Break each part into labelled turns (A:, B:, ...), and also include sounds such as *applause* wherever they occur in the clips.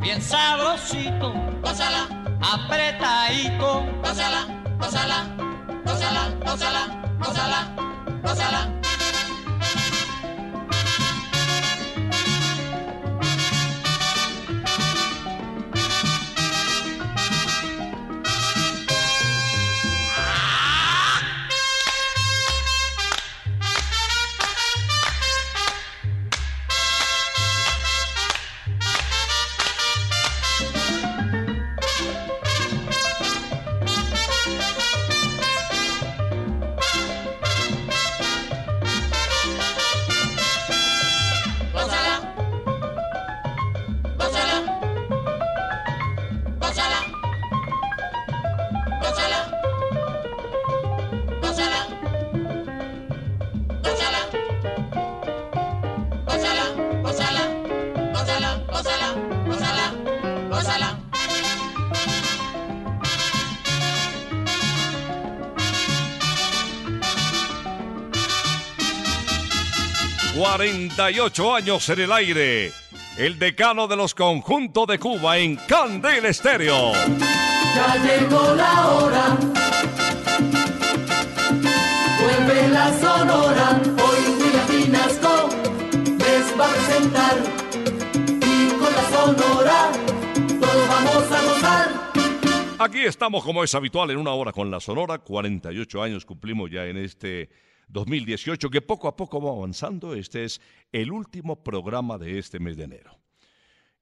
A: bien sabrosito,
B: gózala,
A: apretadito.
B: gózala, gózala, gózala, gózala, gózala, gózala.
C: 48 años en el aire. El decano de los conjuntos de Cuba en Candel Estéreo.
D: Ya llegó la hora. Vuelve la sonora. Hoy William Vinasco les va a presentar. Y con la sonora todos vamos a gozar.
C: Aquí estamos como es habitual en una hora con la Sonora. 48 años cumplimos ya en este 2018 que poco a poco va avanzando. Este es el último programa de este mes de enero.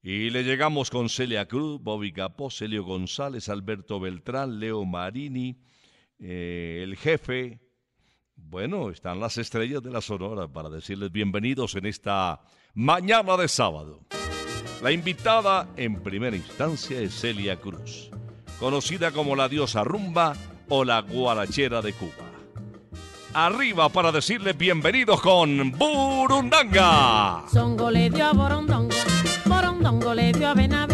C: Y le llegamos con Celia Cruz, Bobby Capó, Celio González, Alberto Beltrán, Leo Marini, eh, el jefe. Bueno, están las estrellas de la Sonora para decirles bienvenidos en esta mañana de sábado. La invitada en primera instancia es Celia Cruz, conocida como la diosa rumba o la guarachera de Cuba. Arriba para decirles bienvenidos con Burundanga.
E: Songo le dio a Borondongo, Borondongo le dio a Benavé.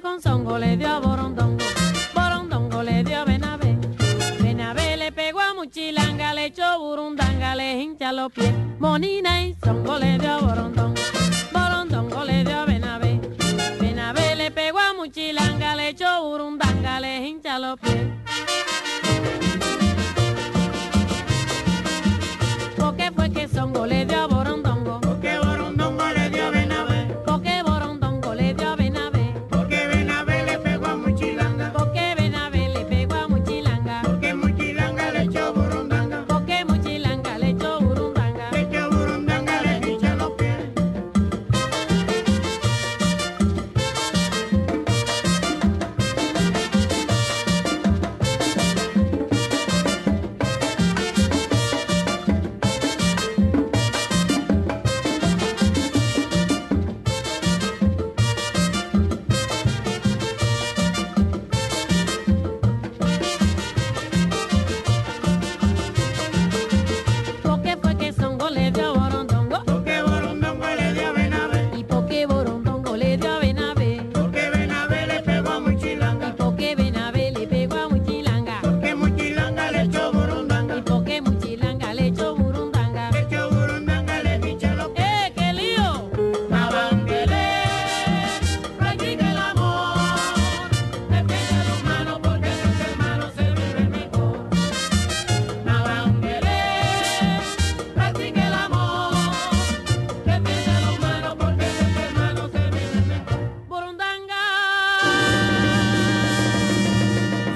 E: con zongo le dio a Borondongo, Borondongo le dio a Benavé, Benavé le pegó a Muchilanga, le echó burundanga, le hincha los pies, Monina y songo le dio a Borondongo, Borondongo le dio a Benavé, Benavé le pegó a Muchilanga, le echó burundanga, le hincha los pies.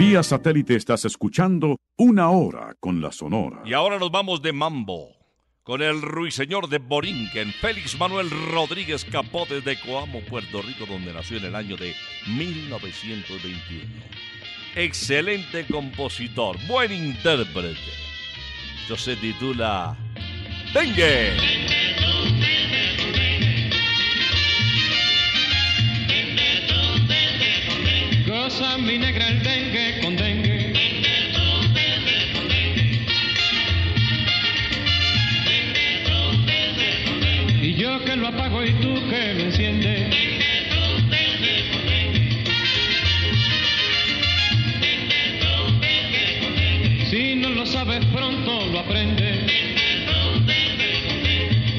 F: Vía satélite estás escuchando Una Hora con la Sonora.
G: Y ahora nos vamos de mambo con el ruiseñor de Borinquen, Félix Manuel Rodríguez Capote de Coamo, Puerto Rico, donde nació en el año de 1921. Excelente compositor, buen intérprete. Esto se titula Dengue.
H: Goza mi negra el dengue con dengue. Y yo que lo apago y tú que lo enciendes. Si no lo sabes pronto lo aprendes.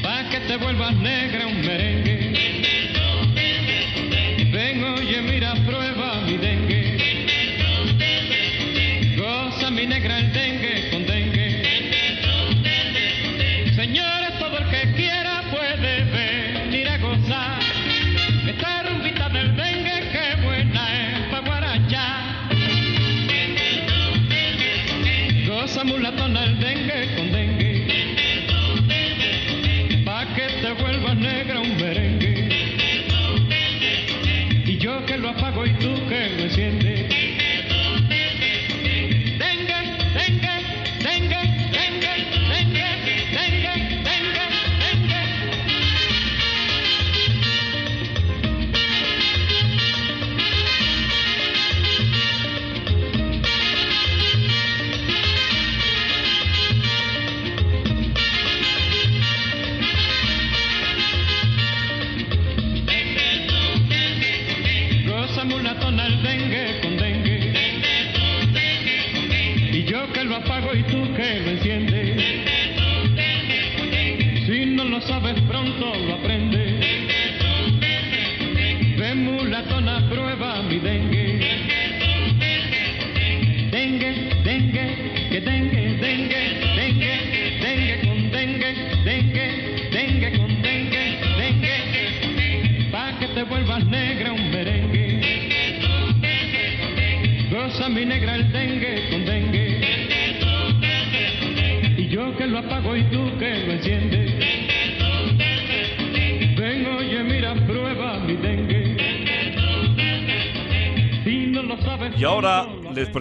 H: Pa' que te vuelvas negra un merengue. Negra el dengue con dengue. Señores, todo el que quiera puede venir a gozar. Esta rumbita del dengue, que buena es pa' guarachar. Goza mulatona el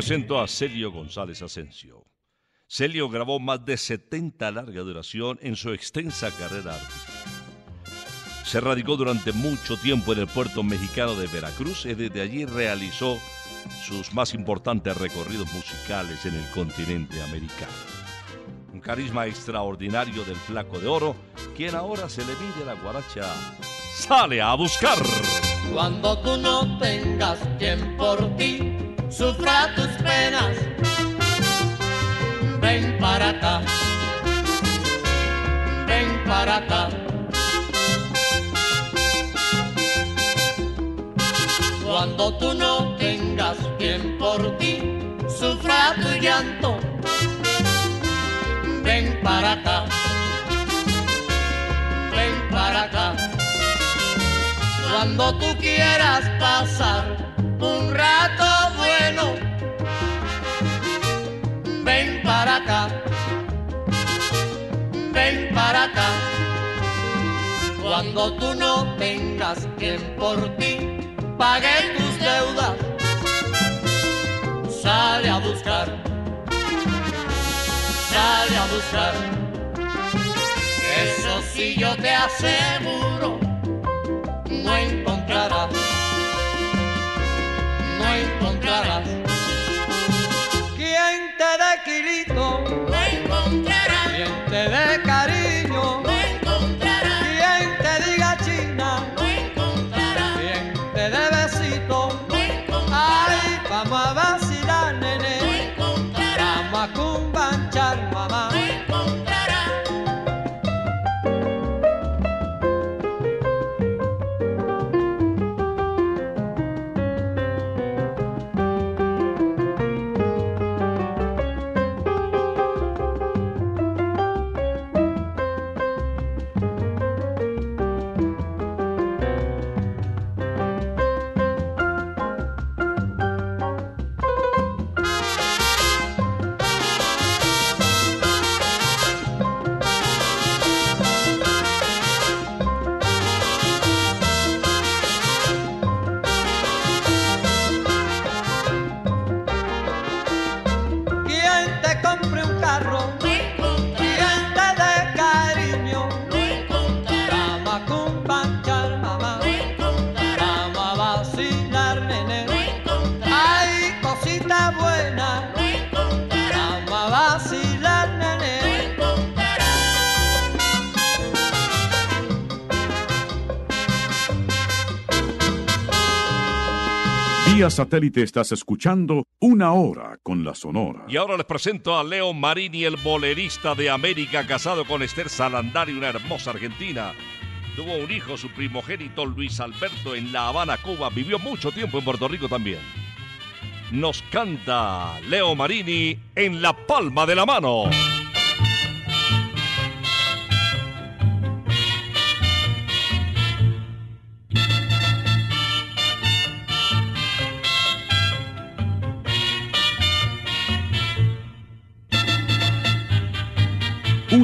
G: presento a Celio González Asensio. Celio grabó más de 70 larga duración en su extensa carrera artística. Se radicó durante mucho tiempo en el puerto mexicano de Veracruz y desde allí realizó sus más importantes recorridos musicales en el continente americano. Un carisma extraordinario del flaco de oro, quien ahora se le mide la guaracha, sale a buscar.
A: Cuando tú no tengas quien por ti sufra tus penas, ven para acá. para acá. Cuando tú no tengas quien por ti sufra tu llanto, ven para acá, ven para acá. Cuando tú quieras pasar un rato ven para acá, ven para acá. Cuando tú no tengas quien por ti pague tus deudas, sale a buscar, sale a buscar. Eso sí yo te aseguro, no encontrarás, no encontrarás.
F: Satélite estás escuchando Una Hora con la Sonora.
G: Y ahora les presento a Leo Marini, el bolerista de América, casado con Esther Salandari, una hermosa argentina. Tuvo un hijo, su primogénito Luis Alberto, en La Habana, Cuba. Vivió mucho tiempo en Puerto Rico también. Nos canta Leo Marini en La Palma de la Mano.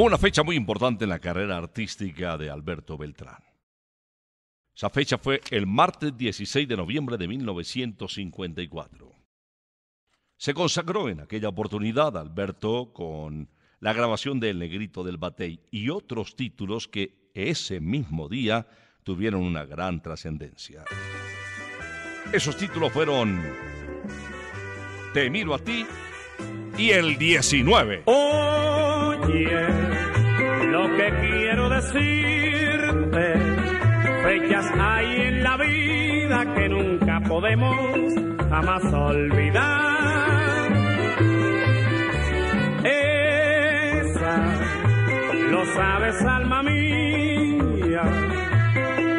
G: Una fecha muy importante en la carrera artística de Alberto Beltrán. Esa fecha fue el martes 16 de noviembre de 1954. Se consagró en aquella oportunidad Alberto con la grabación de El Negrito del Batey y otros títulos que ese mismo día tuvieron una gran trascendencia. Esos títulos fueron Te miro a ti y El 19.
I: Lo que quiero decirte, fechas hay en la vida que nunca podemos jamás olvidar. Esa, lo sabes, alma mía,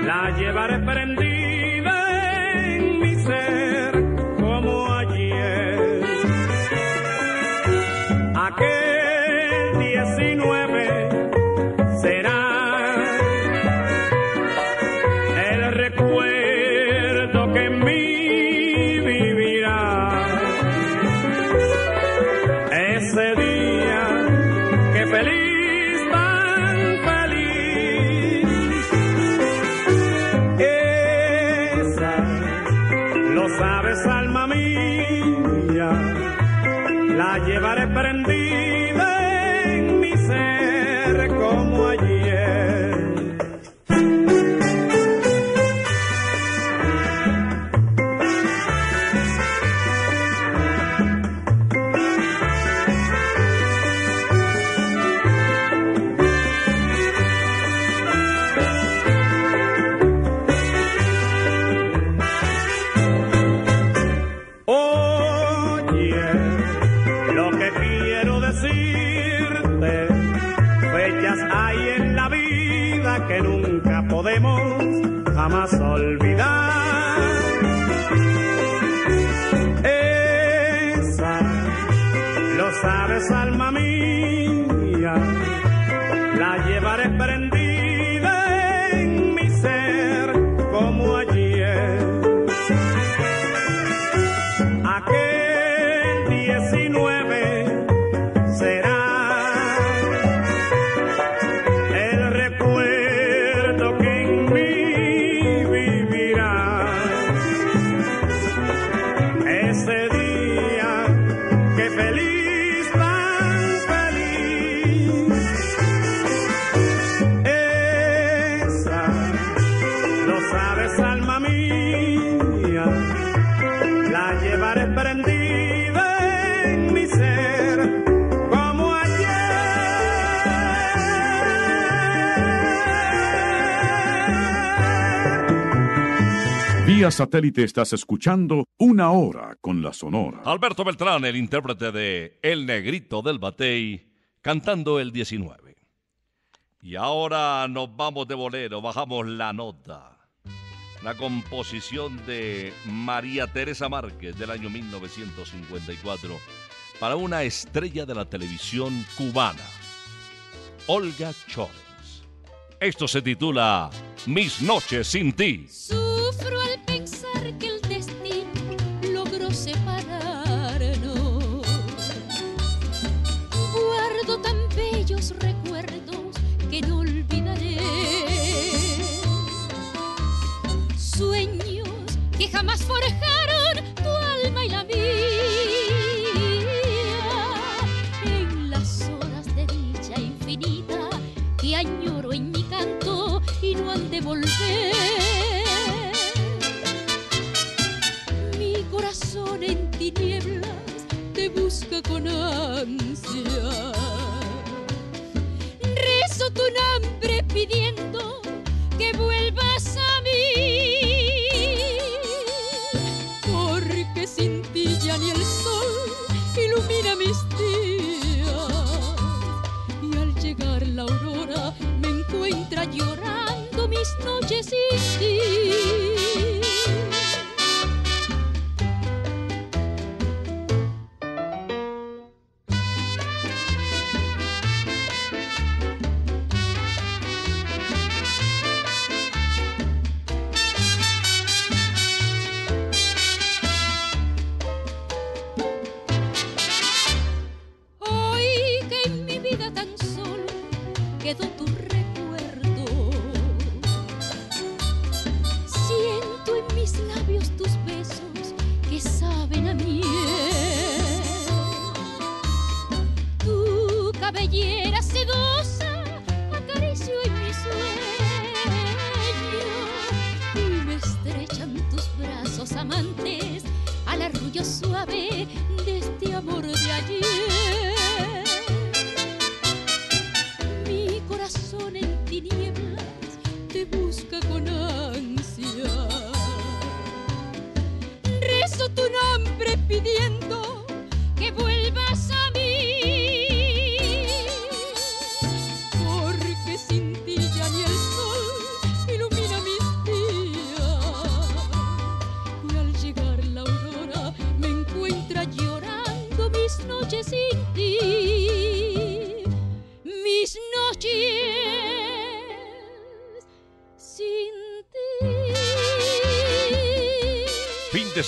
I: la llevaré prendida en mi ser llevaré prendida
F: Vía satélite estás escuchando Una Hora con la Sonora.
G: Alberto Beltrán, el intérprete de El Negrito del Batey, cantando el 19. Y ahora nos vamos de bolero, bajamos la nota. La composición de María Teresa Márquez del año 1954 para una estrella de la televisión cubana, Olga Chávez. Esto se titula Mis noches sin ti.
J: Jamás forjaron tu alma y la mía. En las horas de dicha infinita que añoro en mi canto y no han de volver. Mi corazón en tinieblas te busca con ansia. Rezo tu nombre pidiendo que vuelvas ilumina mis días. Y al llegar la aurora me encuentra llorando mis noches sin ti.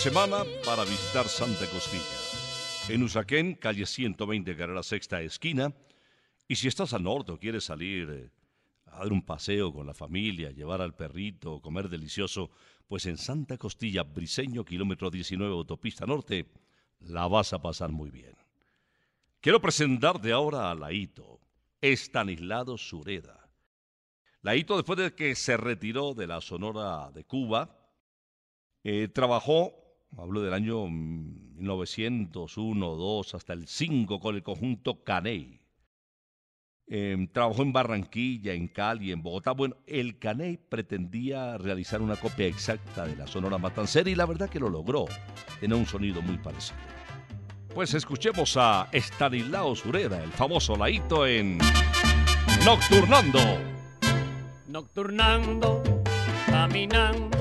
G: Semana para visitar Santa Costilla. En Usaquén, calle 120, carrera sexta esquina. Y si estás al norte o quieres salir eh, a dar un paseo con la familia, llevar al perrito, comer delicioso, pues en Santa Costilla, Briseño, kilómetro 19, autopista norte, la vas a pasar muy bien. Quiero presentar de ahora a Laito, Estanislado Sureda. Laito, después de que se retiró de la Sonora de Cuba, eh, trabajó, hablo del año mm, 1901, 2, hasta el 5 con el conjunto Caney. Eh, trabajó en Barranquilla, en Cali, en Bogotá. Bueno, el Caney pretendía realizar una copia exacta de la Sonora Matancera y la verdad que lo logró. Tiene un sonido muy parecido. Pues escuchemos a Estanislao Sureda, el famoso Laito en Nocturnando.
K: Nocturnando, caminando,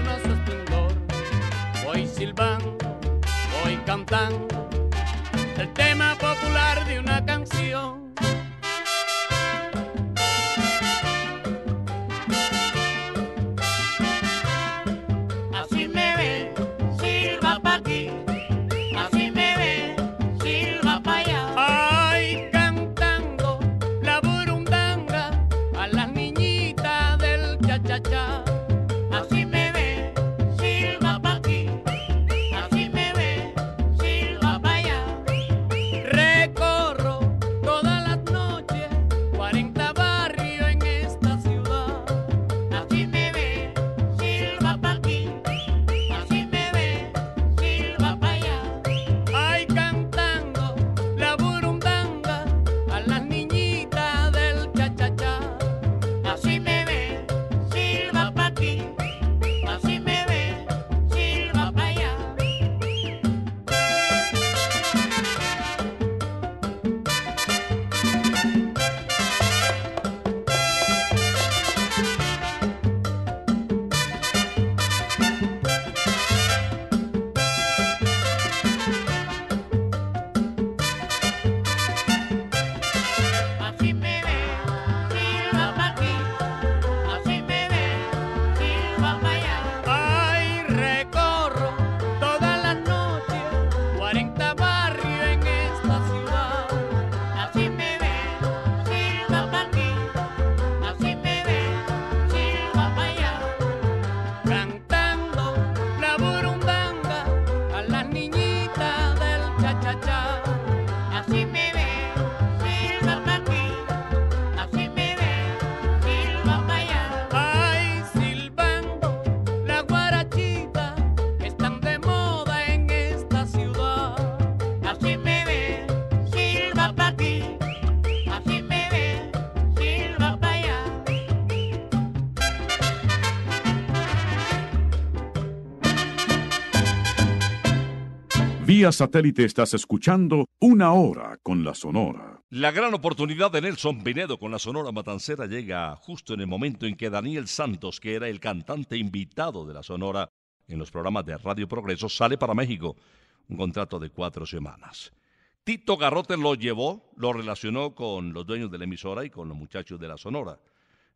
K: Voy silbando, voy cantando el tema popular de una canción.
F: Vía satélite estás escuchando Una Hora con la Sonora.
G: La gran oportunidad de Nelson Pinedo con la Sonora Matancera llega justo en el momento en que Daniel Santos, que era el cantante invitado de la Sonora en los programas de Radio Progreso, sale para México. Un contrato de cuatro semanas. Tito Garrote lo llevó, lo relacionó con los dueños de la emisora y con los muchachos de la Sonora.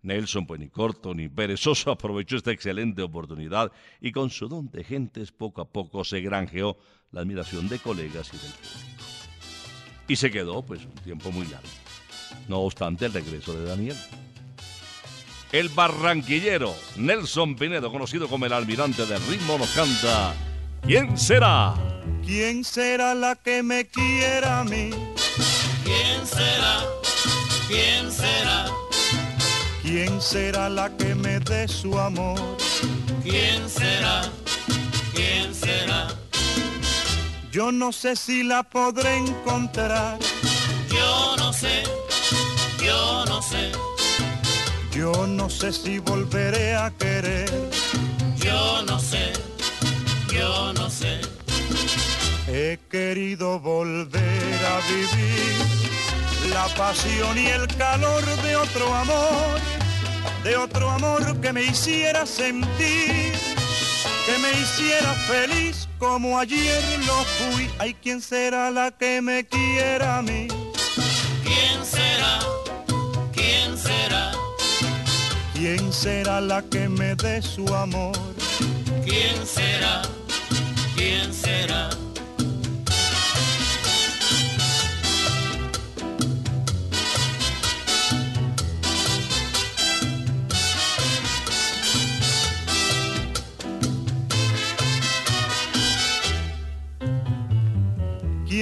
G: Nelson, pues ni corto ni perezoso, *laughs* aprovechó esta excelente oportunidad y con su don de gentes poco a poco se granjeó la admiración de colegas y del público. Y se quedó, pues, un tiempo muy largo. No obstante el regreso de Daniel. El barranquillero Nelson Pinedo, conocido como el almirante del ritmo, nos canta ¿Quién será?
L: ¿Quién será la que me quiera a mí?
A: ¿Quién será? ¿Quién será?
L: ¿Quién será la que me dé su amor?
A: ¿Quién será? ¿Quién será?
L: Yo no sé si la podré encontrar.
A: Yo no sé, yo no sé,
L: Yo no sé si volveré a querer.
A: yo no sé, yo no sé.
L: He querido volver a vivir la pasión y el calor de otro amor, de otro amor que me hiciera sentir, que me hiciera feliz como ayer lo fui. Ay, ¿quién será la que me quiera a mí?
A: ¿Quién será? ¿Quién será?
L: ¿Quién será la que me dé su amor?
A: ¿Quién será? ¿Quién será?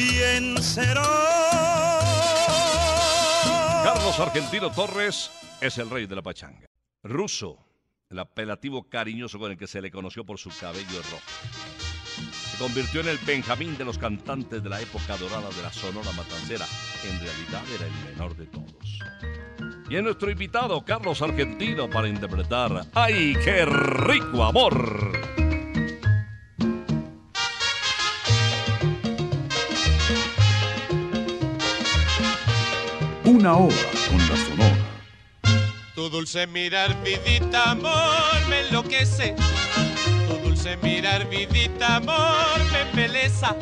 L: ¿Quién será?
G: Carlos Argentino Torres es el rey de la pachanga. Ruso, el apelativo cariñoso con el que se le conoció por su cabello rojo. Se convirtió en el Benjamín de los cantantes de la época dorada de la Sonora Matancera. En realidad era el menor de todos. Y es nuestro invitado, Carlos Argentino, para interpretar ¡Ay, qué rico amor!
F: Una hora con la Sonora.
M: Tu dulce mirar, vidita, amor, me enloquece. Tu dulce mirar, vidita, amor, me embeleza.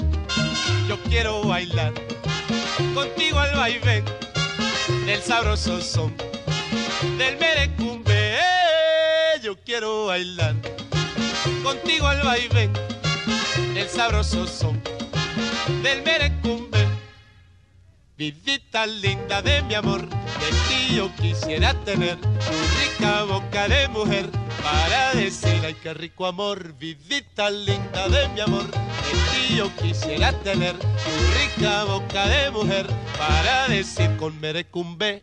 M: Yo quiero bailar contigo al vaivén del sabroso son del merecumbe. Yo quiero bailar contigo al vaivén del sabroso son del merecumbe. Vidita linda de mi amor, de ti yo quisiera tener tu rica boca de mujer para decir ay qué rico amor. Vidita linda de mi amor, de ti yo quisiera tener tu rica boca de mujer para decir con merecumbe.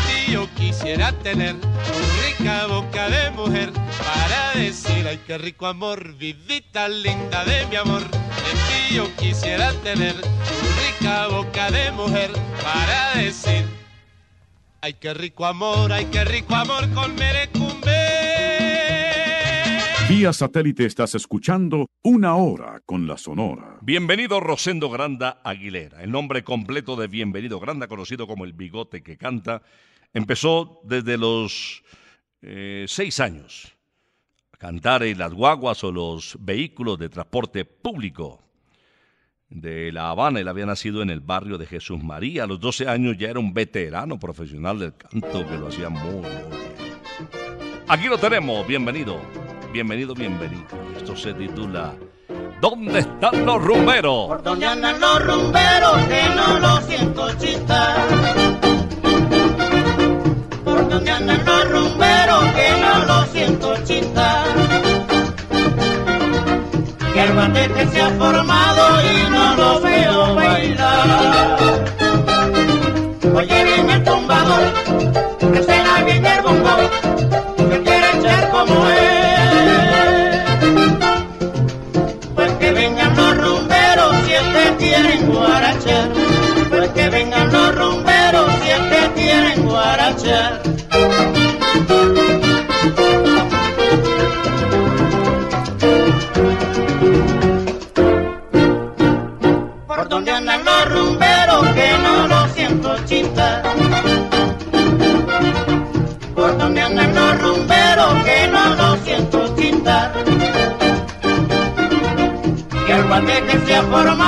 M: yo quisiera tener tu rica boca de mujer para decir ay qué rico amor. Vidita linda de mi amor, de ti yo quisiera tener tu rica boca de mujer para decir ay qué rico amor, ay qué rico amor con merecumbe.
F: Vía satélite estás escuchando Una Hora con la Sonora.
G: Bienvenido Rosendo Granda Aguilera, el nombre completo de Bienvenido Granda, conocido como el bigote que canta, empezó desde los eh, seis años a cantar en las guaguas o los vehículos de transporte público de La Habana. Él había nacido en el barrio de Jesús María. A los 12 años ya era un veterano profesional del canto que lo hacía muy, bien. Aquí lo tenemos, bienvenido, bienvenido, bienvenido. Esto se titula ¿Dónde están los rumberos?
B: Por donde andan los rumberos que no lo siento. Donde andan los rumberos que no lo siento chistar. Que el bandete se ha formado y no lo veo bailar. Oye bien el tumbador, que suena bien el bongo, que quiere echar como él. Pues que vengan los rumberos si es que quieren guarachar. Pues que vengan los rumberos si es que quieren guarachar. por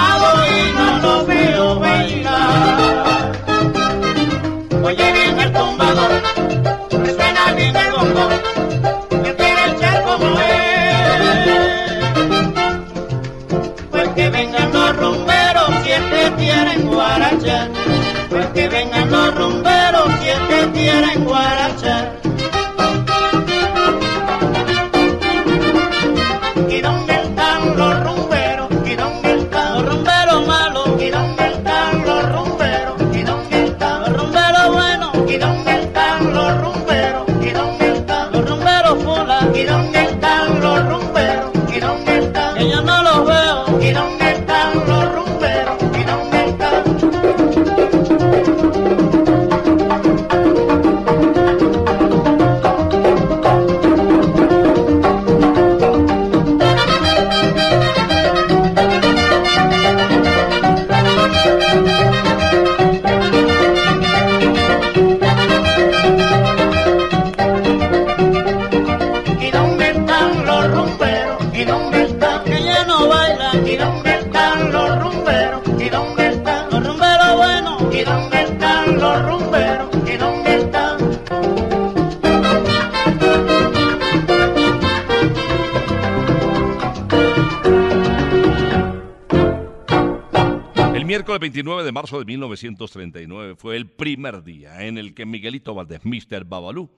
G: marzo de 1939 fue el primer día en el que Miguelito Valdés, Mr. Babalú,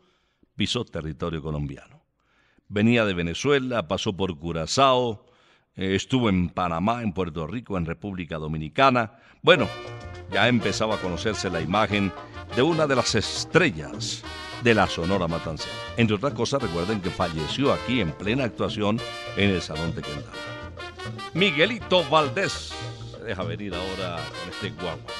G: pisó territorio colombiano. Venía de Venezuela, pasó por Curazao, eh, estuvo en Panamá, en Puerto Rico, en República Dominicana. Bueno, ya empezaba a conocerse la imagen de una de las estrellas de la Sonora Matancera. Entre otras cosas, recuerden que falleció aquí en plena actuación en el Salón de Quendama. Miguelito Valdés deja venir ahora este guagua.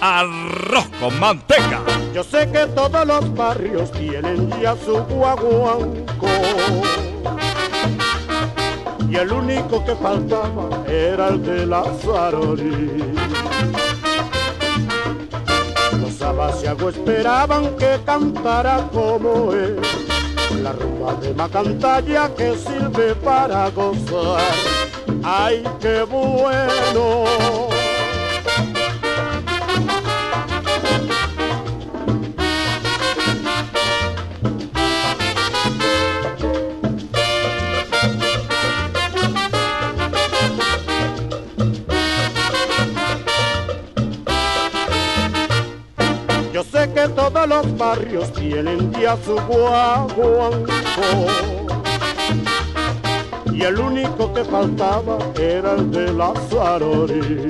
G: Arroz con manteca.
N: Yo sé que todos los barrios tienen ya su guaguanco. Y el único que faltaba era el de la. Los abasiagos esperaban que cantara como él. La rumba de Macantalla que sirve para gozar. ¡Ay, qué bueno! Yo sé que todos los barrios tienen ya su guaguanco. Y el único que faltaba era el de la Suarori.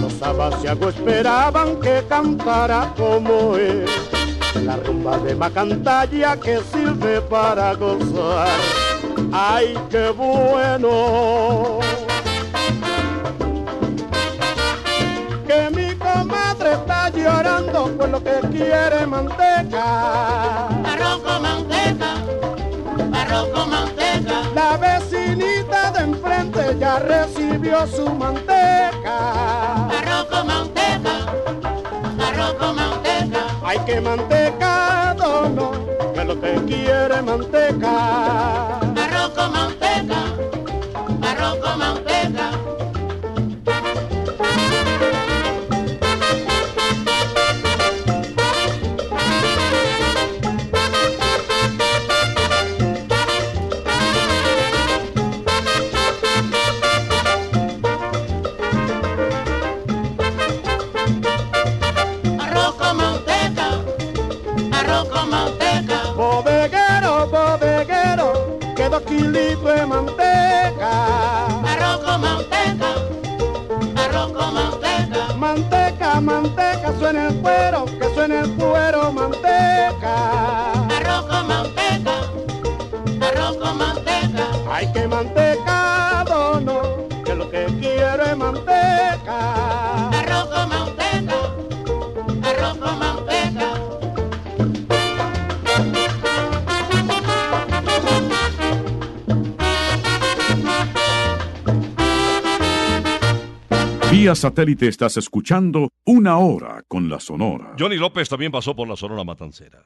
N: Los abasiagos esperaban que cantara como él. La rumba de Macantalla que sirve para gozar. ¡Ay, qué bueno! Que mi comadre está llorando por lo que quiere manteca,
B: arroz con manteca.
N: La vecinita de enfrente ya recibió su manteca.
B: Arroz con manteca, arroz con manteca.
N: Hay que manteca, dono, que lo que quiere manteca.
B: Arroz con manteca, arroz con manteca.
N: Suena el cuero, que suena el cuero, manteca.
F: Satélite estás escuchando Una Hora con la Sonora.
G: Johnny López también pasó por la Sonora Matancera.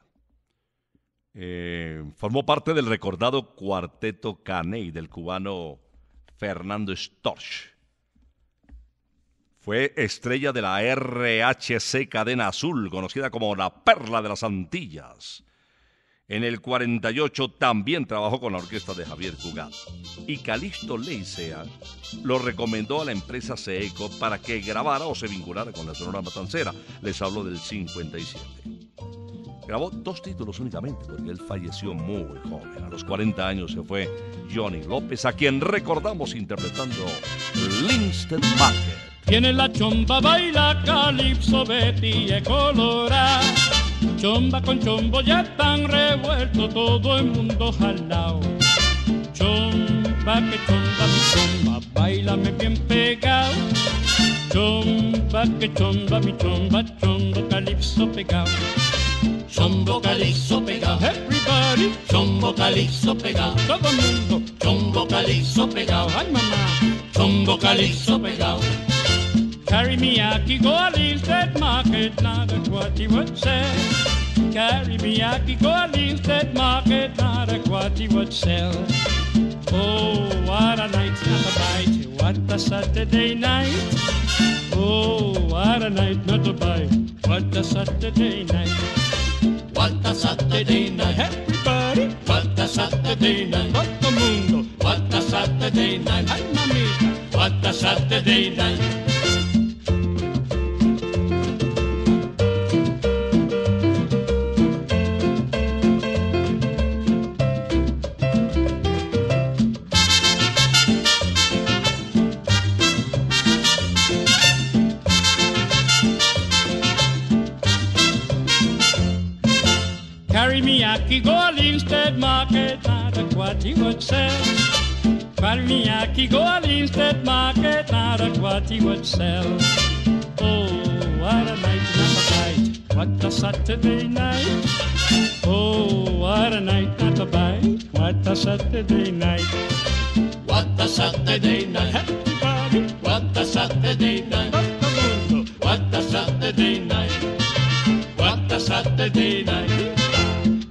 G: Eh, formó parte del recordado cuarteto Caney del cubano Fernando Storch. Fue estrella de la RHC Cadena Azul, conocida como la Perla de las Antillas. En el 48 también trabajó con la orquesta de Javier Cugat. Y Calixto Leicea lo recomendó a la empresa Seeco para que grabara o se vinculara con la Sonora Matancera. Les hablo del 57. Grabó dos títulos únicamente porque él falleció muy joven. A los 40 años se fue Johnny López, a quien recordamos interpretando Linstead Market.
O: Tiene la chomba, baila calipso, Betty es colorada. Chomba con chombo ya están revuelto, todo el mundo jalao. Chomba que chomba, mi chomba, bailame bien pegado. Chomba que chomba, mi chomba, chombo calipso pegado.
B: Chombo calixo pegado.
O: Everybody,
B: Chombo calixo pegado.
O: todo el mundo.
B: Chombo calixo pegado.
O: Ay mamá.
B: Chombo calixo pegado.
O: Carry me aki go a Linstead market, now that's what he would say. Carry me aki go a Linstead market, now that's what he would sell. Oh, what a night, not a bite, what a Saturday night. Oh, what a night, not a bite, what a Saturday night.
B: What a Saturday night.
O: Everybody,
B: What a Saturday night.
O: todo el mundo.
B: What a Saturday night.
O: Ay, mamita.
B: What a Saturday night.
O: He would sell. Carry me aki go a Linstead market, now that's what he would sell. Oh, what a night, not a bite, what a Saturday night. Oh, what a night, not a bite, what a Saturday night.
B: What a Saturday night.
O: Everybody,
B: What a Saturday night. What a Saturday night. What a Saturday night.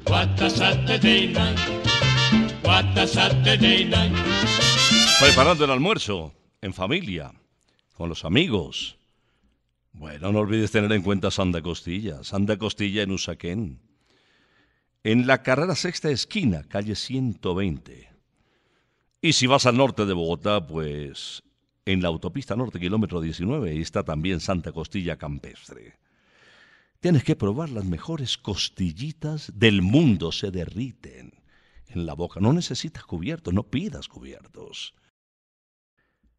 B: What a Saturday night.
G: Preparando el almuerzo, en familia, con los amigos. Bueno, no olvides tener en cuenta Santa Costilla, Santa Costilla en Usaquén. En la carrera sexta esquina, calle 120. Y si vas al norte de Bogotá, pues en la autopista norte, kilómetro 19, ahí está también Santa Costilla Campestre. Tienes que probar las mejores costillitas del mundo, se derriten en la boca. No necesitas cubiertos, no pidas cubiertos.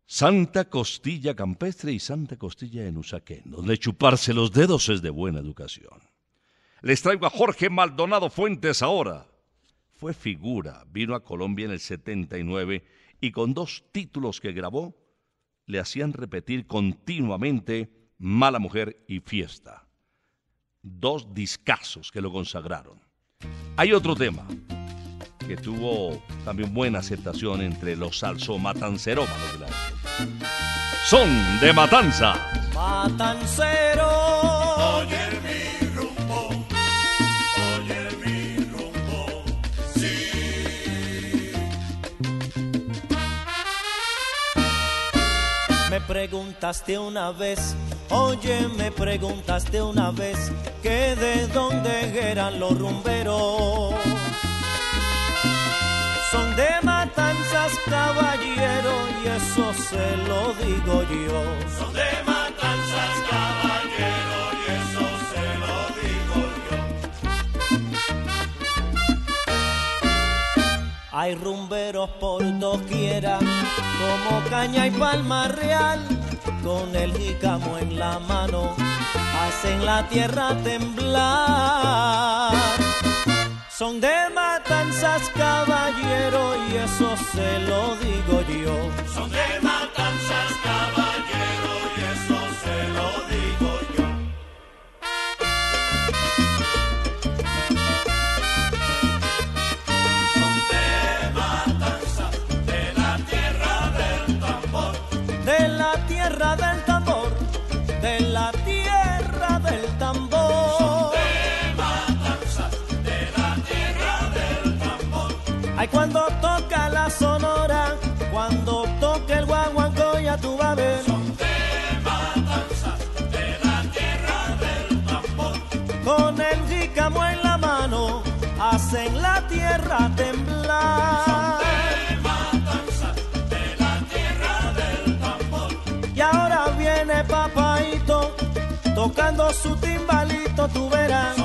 G: Santa Costilla Campestre y Santa Costilla en Usaquén, donde chuparse los dedos es de buena educación. Les traigo a Jorge Maldonado Fuentes ahora. Fue figura, vino a Colombia en el 79 y con dos títulos que grabó le hacían repetir continuamente Mala Mujer y Fiesta. Dos discazos que lo consagraron. Hay otro tema que tuvo también buena aceptación entre los salsomatancerómanos de la época. Son de Matanza.
P: Matancero.
O: Oye mi rumbo, oye mi rumbo, sí.
P: Me preguntaste una vez, oye, me preguntaste una vez que de dónde eran los rumberos. Son de matanzas, caballero, y eso se lo digo yo.
O: Son de matanzas, caballero, y eso se lo digo
P: Hay rumberos por doquiera, como caña y palma real, con el jícamo en la mano, hacen la tierra temblar. Son de su timbalito, tú verás.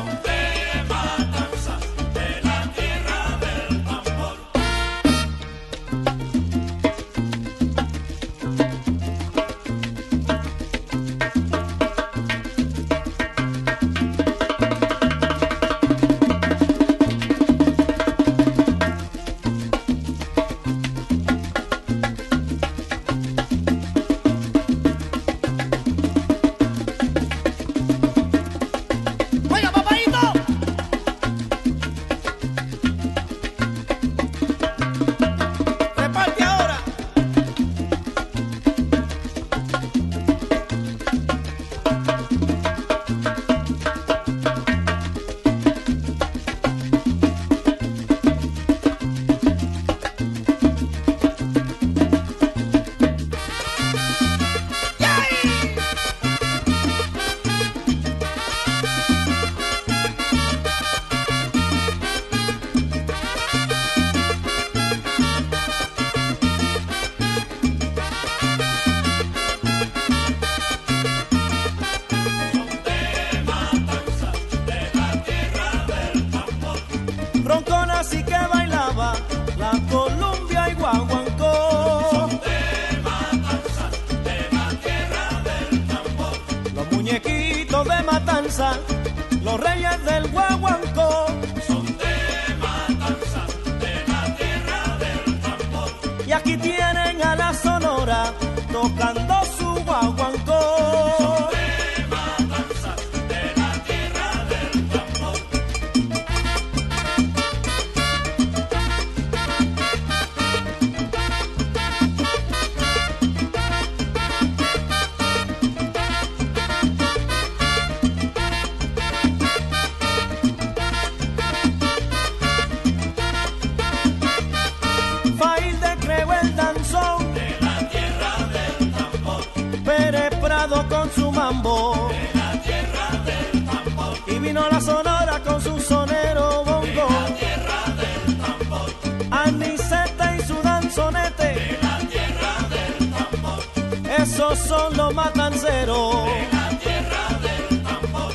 P: esos son los matanceros. La tierra del tambor.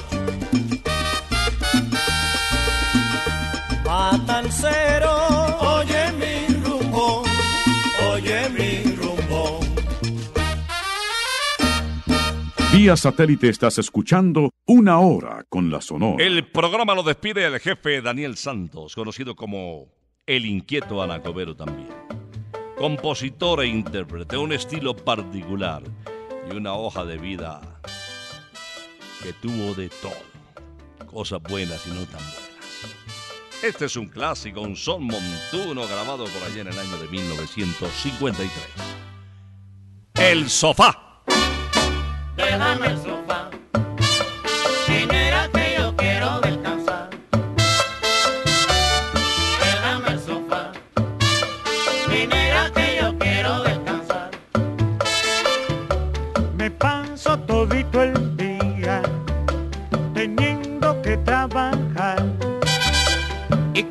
P: Matancero, oye mi rumbo, oye mi rumbo.
F: Vía satélite estás escuchando una hora con la sonora.
G: El programa lo despide el jefe Daniel Santos, conocido como el inquieto Anacobero también. Compositor e intérprete, un estilo particular y una hoja de vida que tuvo de todo. Cosas buenas y no tan buenas. Este es un clásico, un son montuno grabado por allá en el año de 1953. El sofá.
B: Déjame el sofá.
Q: Y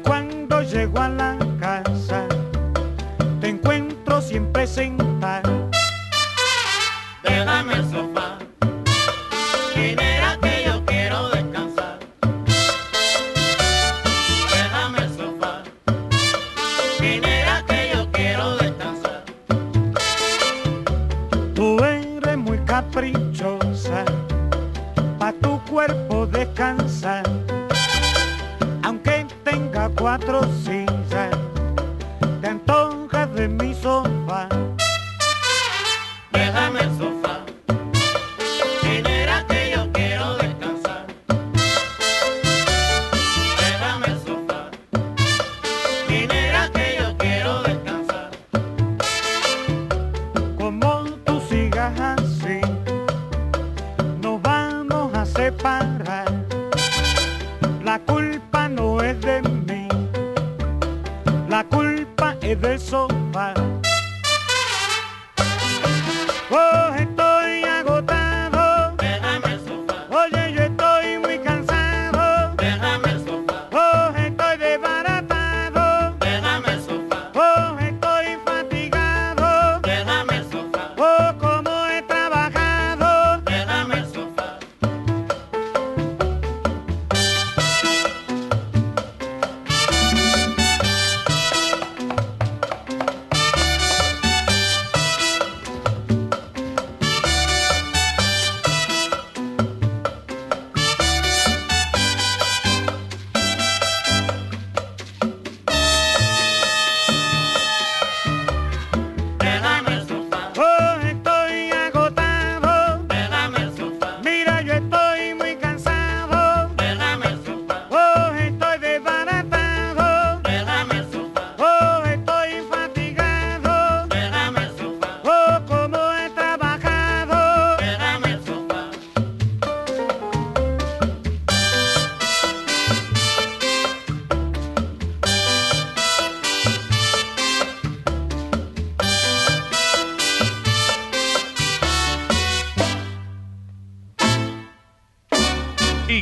Q: cuatro sillas,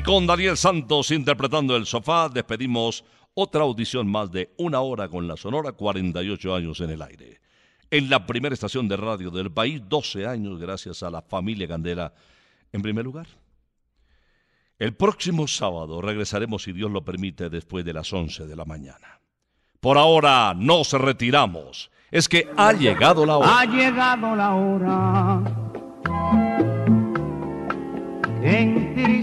G: con Daniel Santos interpretando el sofá, despedimos otra audición más de una hora con la Sonora, 48 años en el aire. En la primera estación de radio del país, 12 años gracias a la familia Candela en primer lugar. El próximo sábado regresaremos, si Dios lo permite, después de las 11 de la mañana. Por ahora nos retiramos. Es que ha llegado la hora.
R: Ha llegado la hora que